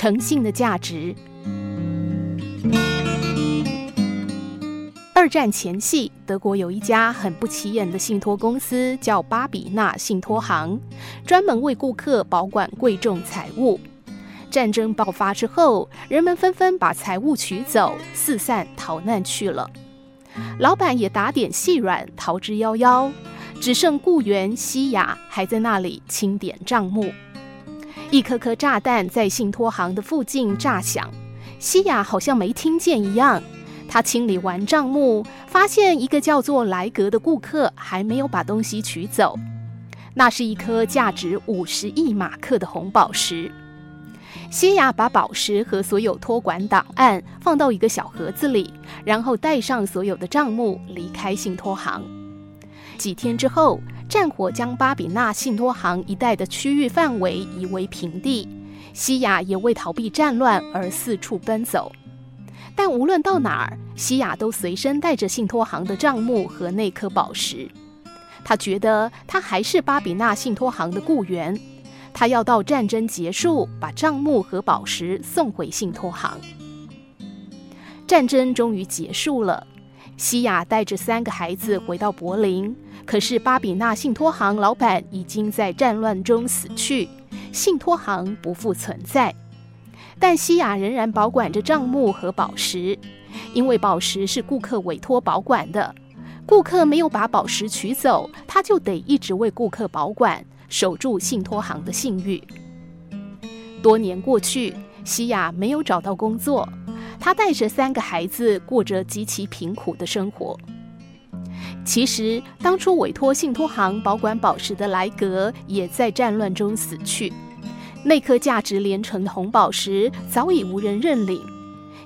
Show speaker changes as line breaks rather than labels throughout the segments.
诚信的价值。二战前夕，德国有一家很不起眼的信托公司，叫巴比纳信托行，专门为顾客保管贵重财物。战争爆发之后，人们纷纷把财物取走，四散逃难去了。老板也打点细软，逃之夭夭，只剩雇员西雅还在那里清点账目。一颗颗炸弹在信托行的附近炸响，西雅好像没听见一样。他清理完账目，发现一个叫做莱格的顾客还没有把东西取走。那是一颗价值五十亿马克的红宝石。西雅把宝石和所有托管档案放到一个小盒子里，然后带上所有的账目离开信托行。几天之后，战火将巴比纳信托行一带的区域范围夷为平地。西亚也为逃避战乱而四处奔走。但无论到哪儿，西亚都随身带着信托行的账目和那颗宝石。他觉得他还是巴比纳信托行的雇员，他要到战争结束，把账目和宝石送回信托行。战争终于结束了，西雅带着三个孩子回到柏林，可是巴比纳信托行老板已经在战乱中死去，信托行不复存在。但西雅仍然保管着账目和宝石，因为宝石是顾客委托保管的。顾客没有把宝石取走，他就得一直为顾客保管，守住信托行的信誉。多年过去，西雅没有找到工作，他带着三个孩子过着极其贫苦的生活。其实，当初委托信托行保管宝石的莱格也在战乱中死去。那颗价值连城的红宝石早已无人认领，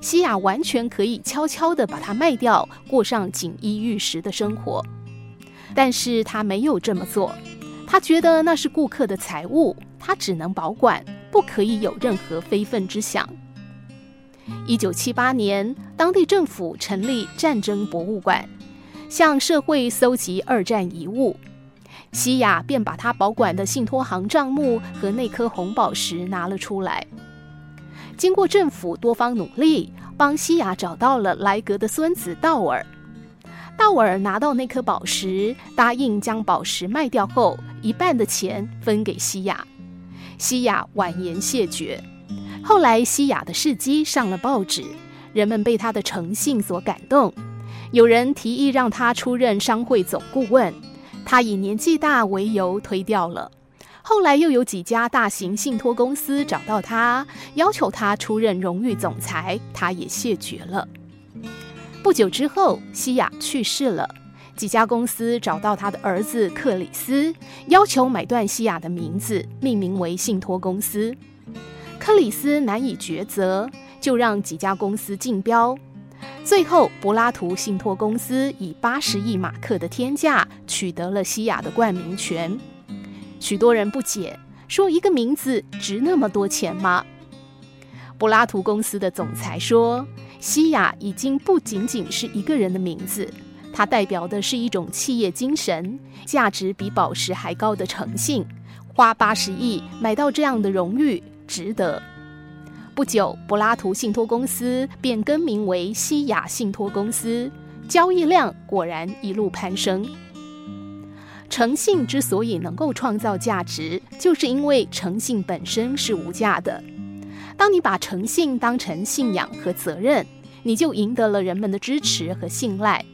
西雅完全可以悄悄地把它卖掉，过上锦衣玉食的生活。但是他没有这么做，他觉得那是顾客的财物，他只能保管，不可以有任何非分之想。一九七八年，当地政府成立战争博物馆，向社会搜集二战遗物。西雅便把他保管的信托行账目和那颗红宝石拿了出来。经过政府多方努力，帮西雅找到了莱格的孙子道尔。道尔拿到那颗宝石，答应将宝石卖掉后，一半的钱分给西雅。西雅婉言谢绝。后来，西雅的事迹上了报纸，人们被他的诚信所感动。有人提议让他出任商会总顾问。他以年纪大为由推掉了，后来又有几家大型信托公司找到他，要求他出任荣誉总裁，他也谢绝了。不久之后，西雅去世了，几家公司找到他的儿子克里斯，要求买断西雅的名字，命名为信托公司。克里斯难以抉择，就让几家公司竞标。最后，柏拉图信托公司以八十亿马克的天价取得了西雅的冠名权。许多人不解，说一个名字值那么多钱吗？柏拉图公司的总裁说，西雅已经不仅仅是一个人的名字，它代表的是一种企业精神，价值比宝石还高的诚信。花八十亿买到这样的荣誉，值得。不久，柏拉图信托公司便更名为西雅信托公司，交易量果然一路攀升。诚信之所以能够创造价值，就是因为诚信本身是无价的。当你把诚信当成信仰和责任，你就赢得了人们的支持和信赖。